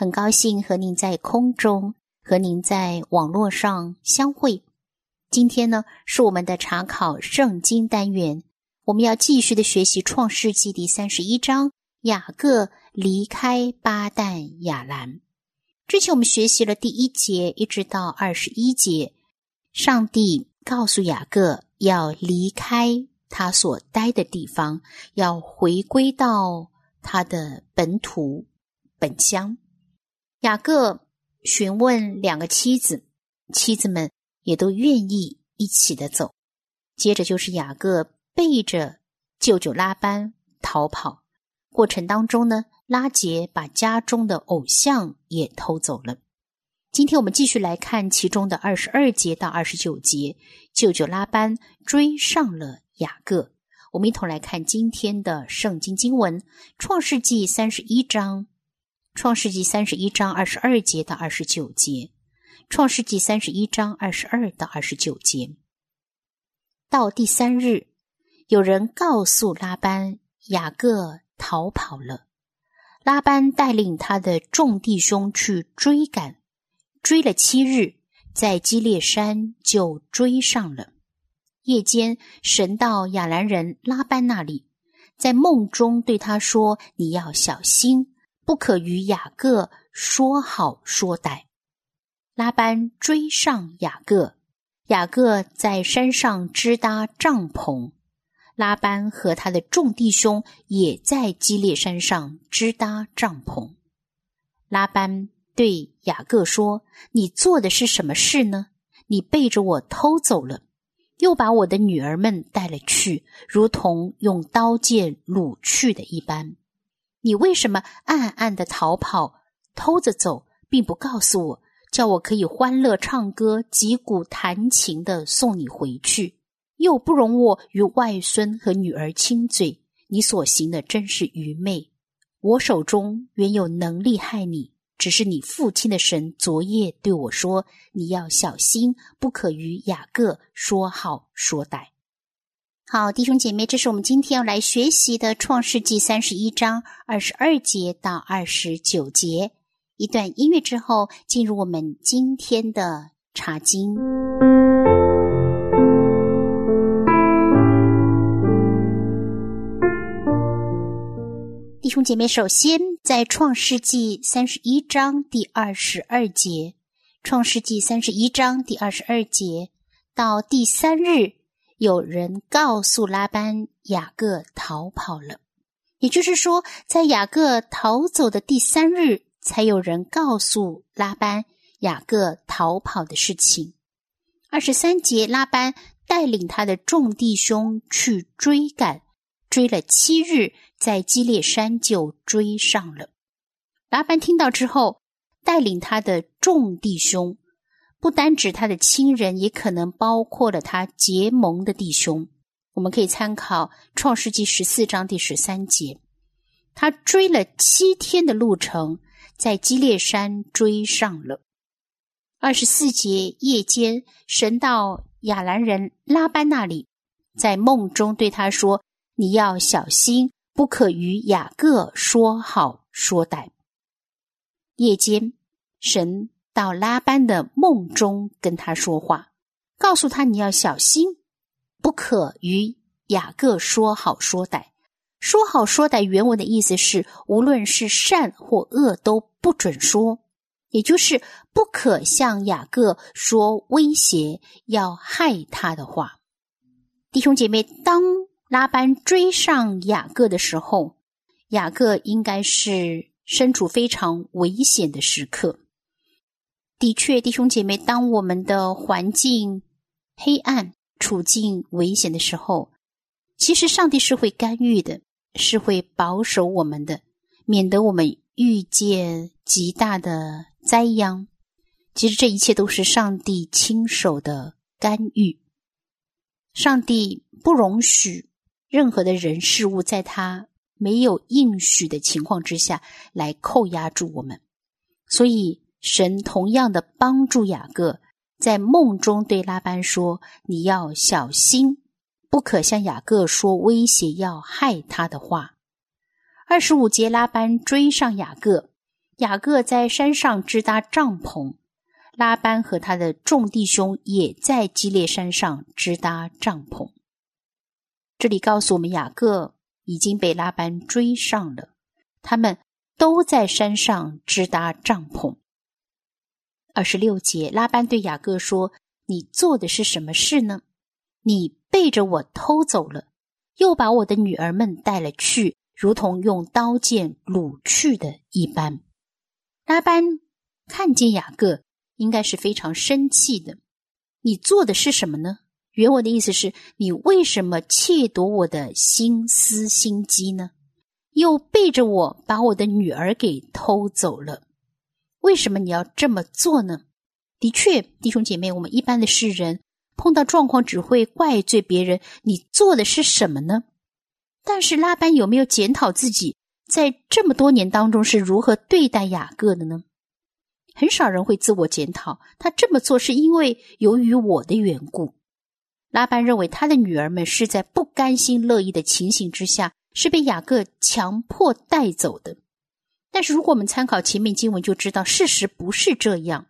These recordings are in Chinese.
很高兴和您在空中和您在网络上相会。今天呢是我们的查考圣经单元，我们要继续的学习创世纪第三十一章雅各离开巴旦亚兰。之前我们学习了第一节一直到二十一节，上帝告诉雅各要离开他所待的地方，要回归到他的本土本乡。雅各询问两个妻子，妻子们也都愿意一起的走。接着就是雅各背着舅舅拉班逃跑，过程当中呢，拉杰把家中的偶像也偷走了。今天我们继续来看其中的二十二节到二十九节，舅舅拉班追上了雅各。我们一同来看今天的圣经经文，《创世纪》三十一章。创世纪三十一章二十二节到二十九节，创世纪三十一章二十二到二十九节。到第三日，有人告诉拉班，雅各逃跑了。拉班带领他的众弟兄去追赶，追了七日，在基列山就追上了。夜间，神到亚兰人拉班那里，在梦中对他说：“你要小心。”不可与雅各说好说歹。拉班追上雅各，雅各在山上支搭帐篷。拉班和他的众弟兄也在基列山上支搭帐篷。拉班对雅各说：“你做的是什么事呢？你背着我偷走了，又把我的女儿们带了去，如同用刀剑掳去的一般。”你为什么暗暗的逃跑、偷着走，并不告诉我，叫我可以欢乐唱歌、击鼓弹琴的送你回去，又不容我与外孙和女儿亲嘴？你所行的真是愚昧。我手中原有能力害你，只是你父亲的神昨夜对我说：“你要小心，不可与雅各说好说歹。”好，弟兄姐妹，这是我们今天要来学习的《创世纪》三十一章二十二节到二十九节。一段音乐之后，进入我们今天的查经。弟兄姐妹，首先在《创世纪》三十一章第二十二节，《创世纪》三十一章第二十二节到第三日。有人告诉拉班，雅各逃跑了。也就是说，在雅各逃走的第三日，才有人告诉拉班雅各逃跑的事情。二十三节，拉班带领他的众弟兄去追赶，追了七日，在基列山就追上了。拉班听到之后，带领他的众弟兄。不单指他的亲人，也可能包括了他结盟的弟兄。我们可以参考《创世纪》十四章第十三节。他追了七天的路程，在基列山追上了。二十四节夜间，神到亚兰人拉班那里，在梦中对他说：“你要小心，不可与雅各说好说歹。”夜间，神。到拉班的梦中跟他说话，告诉他你要小心，不可与雅各说好说歹。说好说歹原文的意思是，无论是善或恶都不准说，也就是不可向雅各说威胁要害他的话。弟兄姐妹，当拉班追上雅各的时候，雅各应该是身处非常危险的时刻。的确，弟兄姐妹，当我们的环境黑暗、处境危险的时候，其实上帝是会干预的，是会保守我们的，免得我们遇见极大的灾殃。其实这一切都是上帝亲手的干预。上帝不容许任何的人事物在他没有应许的情况之下来扣押住我们，所以神同样的帮助雅各，在梦中对拉班说：“你要小心，不可向雅各说威胁要害他的话。”二十五节，拉班追上雅各，雅各在山上支搭帐篷。拉班和他的众弟兄也在基列山上支搭帐篷。这里告诉我们，雅各已经被拉班追上了，他们都在山上支搭帐篷。二十六节，拉班对雅各说：“你做的是什么事呢？你背着我偷走了，又把我的女儿们带了去，如同用刀剑掳去的一般。”拉班看见雅各。应该是非常生气的。你做的是什么呢？原文的意思是你为什么窃夺我的心思心机呢？又背着我把我的女儿给偷走了。为什么你要这么做呢？的确，弟兄姐妹，我们一般的世人碰到状况只会怪罪别人。你做的是什么呢？但是拉班有没有检讨自己在这么多年当中是如何对待雅各的呢？很少人会自我检讨，他这么做是因为由于我的缘故。拉班认为他的女儿们是在不甘心乐意的情形之下，是被雅各强迫带走的。但是如果我们参考前面经文，就知道事实不是这样。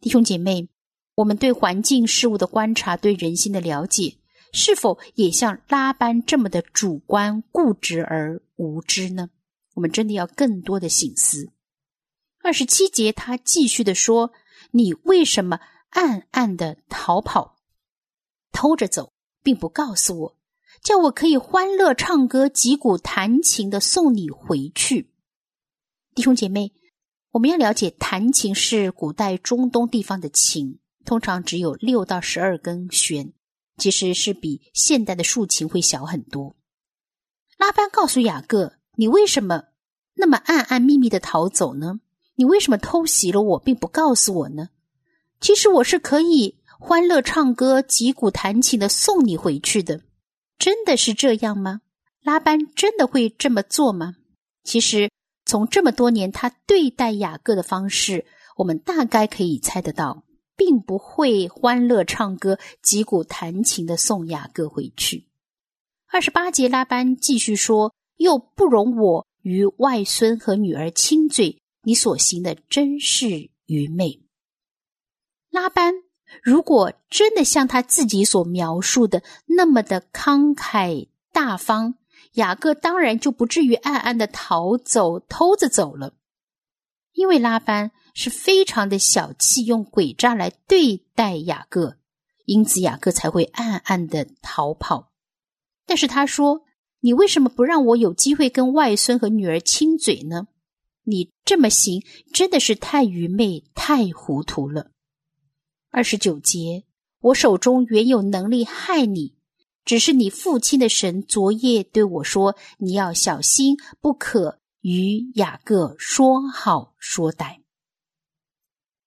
弟兄姐妹，我们对环境事物的观察，对人心的了解，是否也像拉班这么的主观固执而无知呢？我们真的要更多的醒思。二十七节，他继续的说：“你为什么暗暗的逃跑，偷着走，并不告诉我，叫我可以欢乐唱歌、击鼓弹琴的送你回去？”弟兄姐妹，我们要了解，弹琴是古代中东地方的琴，通常只有六到十二根弦，其实是比现代的竖琴会小很多。拉班告诉雅各：“你为什么那么暗暗秘密的逃走呢？”你为什么偷袭了我，并不告诉我呢？其实我是可以欢乐唱歌、击鼓弹琴的送你回去的。真的是这样吗？拉班真的会这么做吗？其实从这么多年他对待雅各的方式，我们大概可以猜得到，并不会欢乐唱歌、击鼓弹琴的送雅各回去。二十八节，拉班继续说：“又不容我与外孙和女儿亲嘴。”你所行的真是愚昧。拉班如果真的像他自己所描述的那么的慷慨大方，雅各当然就不至于暗暗的逃走、偷着走了。因为拉班是非常的小气，用诡诈来对待雅各，因此雅各才会暗暗的逃跑。但是他说：“你为什么不让我有机会跟外孙和女儿亲嘴呢？”你这么行，真的是太愚昧、太糊涂了。二十九节，我手中原有能力害你，只是你父亲的神昨夜对我说：“你要小心，不可与雅各说好说歹。”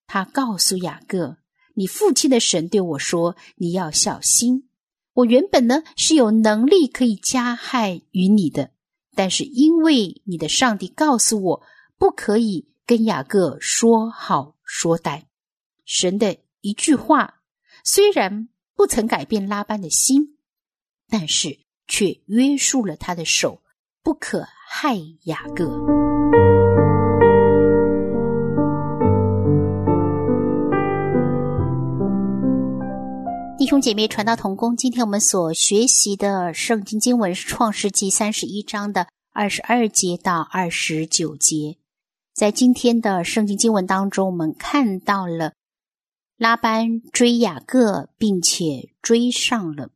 他告诉雅各：“你父亲的神对我说，你要小心。我原本呢是有能力可以加害于你的，但是因为你的上帝告诉我。”不可以跟雅各说好说歹。神的一句话，虽然不曾改变拉班的心，但是却约束了他的手，不可害雅各。弟兄姐妹，传道同工，今天我们所学习的圣经经文是《创世纪三十一章的二十二节到二十九节。在今天的圣经经文当中，我们看到了拉班追雅各，并且追上了。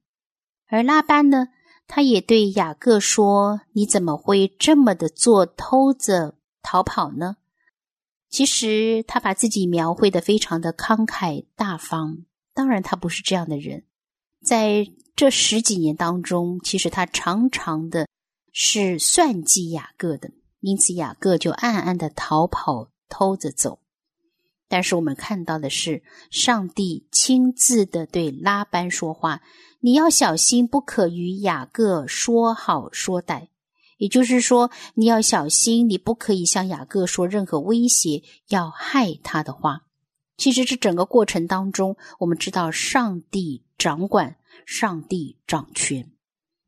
而拉班呢，他也对雅各说：“你怎么会这么的做偷子逃跑呢？”其实他把自己描绘的非常的慷慨大方。当然，他不是这样的人。在这十几年当中，其实他常常的是算计雅各的。因此雅各就暗暗的逃跑，偷着走。但是我们看到的是，上帝亲自的对拉班说话：“你要小心，不可与雅各说好说歹。”也就是说，你要小心，你不可以向雅各说任何威胁、要害他的话。其实这整个过程当中，我们知道上帝掌管，上帝掌权。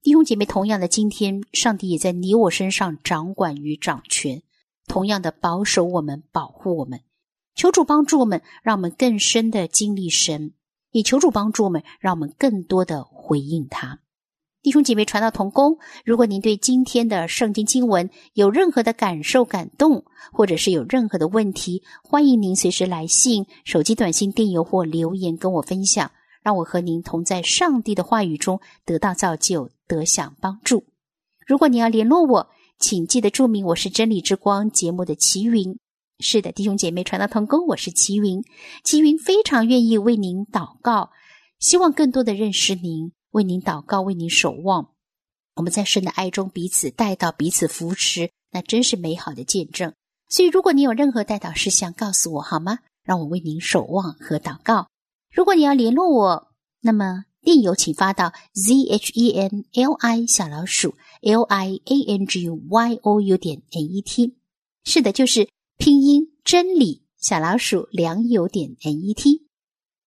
弟兄姐妹，同样的，今天上帝也在你我身上掌管与掌权，同样的保守我们，保护我们。求主帮助我们，让我们更深的经历神；也求主帮助我们，让我们更多的回应他。弟兄姐妹，传道同工，如果您对今天的圣经经文有任何的感受、感动，或者是有任何的问题，欢迎您随时来信、手机短信、电邮或留言跟我分享，让我和您同在上帝的话语中得到造就、得享帮助。如果你要联络我，请记得注明我是真理之光节目的齐云。是的，弟兄姐妹，传道同工，我是齐云。齐云非常愿意为您祷告，希望更多的认识您，为您祷告，为您守望。我们在神的爱中彼此带到，彼此扶持，那真是美好的见证。所以，如果你有任何带到事项，告诉我好吗？让我为您守望和祷告。如果你要联络我，那么电邮请发到 z h e n l i 小老鼠 l i a n g y o u 点 n e t。是的，就是。拼音真理小老鼠良友点 n e t，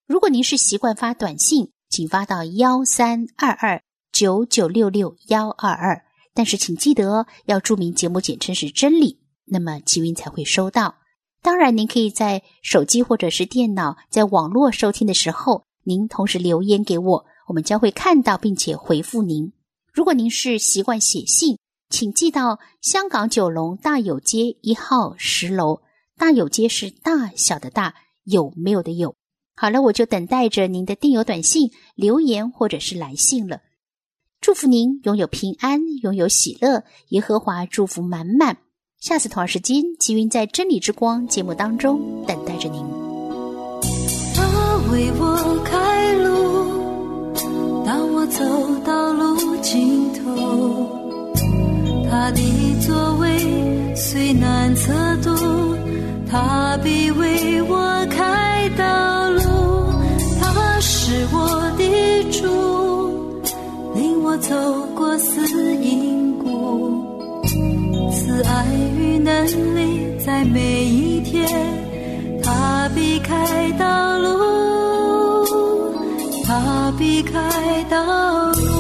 如果您是习惯发短信，请发到幺三二二九九六六幺二二，但是请记得哦，要注明节目简称是真理，那么吉云才会收到。当然，您可以在手机或者是电脑在网络收听的时候，您同时留言给我，我们将会看到并且回复您。如果您是习惯写信。请寄到香港九龙大有街一号十楼。大有街是大小的大，有没有的有。好了，我就等待着您的电邮、短信、留言或者是来信了。祝福您拥有平安，拥有喜乐，耶和华祝福满满。下次同样时间，吉云在真理之光节目当中等待着您。他为我开路，当我走到他的座位虽难测度，他必为我开道路。他是我的主，领我走过死荫谷。慈爱与能力在每一天，他必开道路，他必开道路。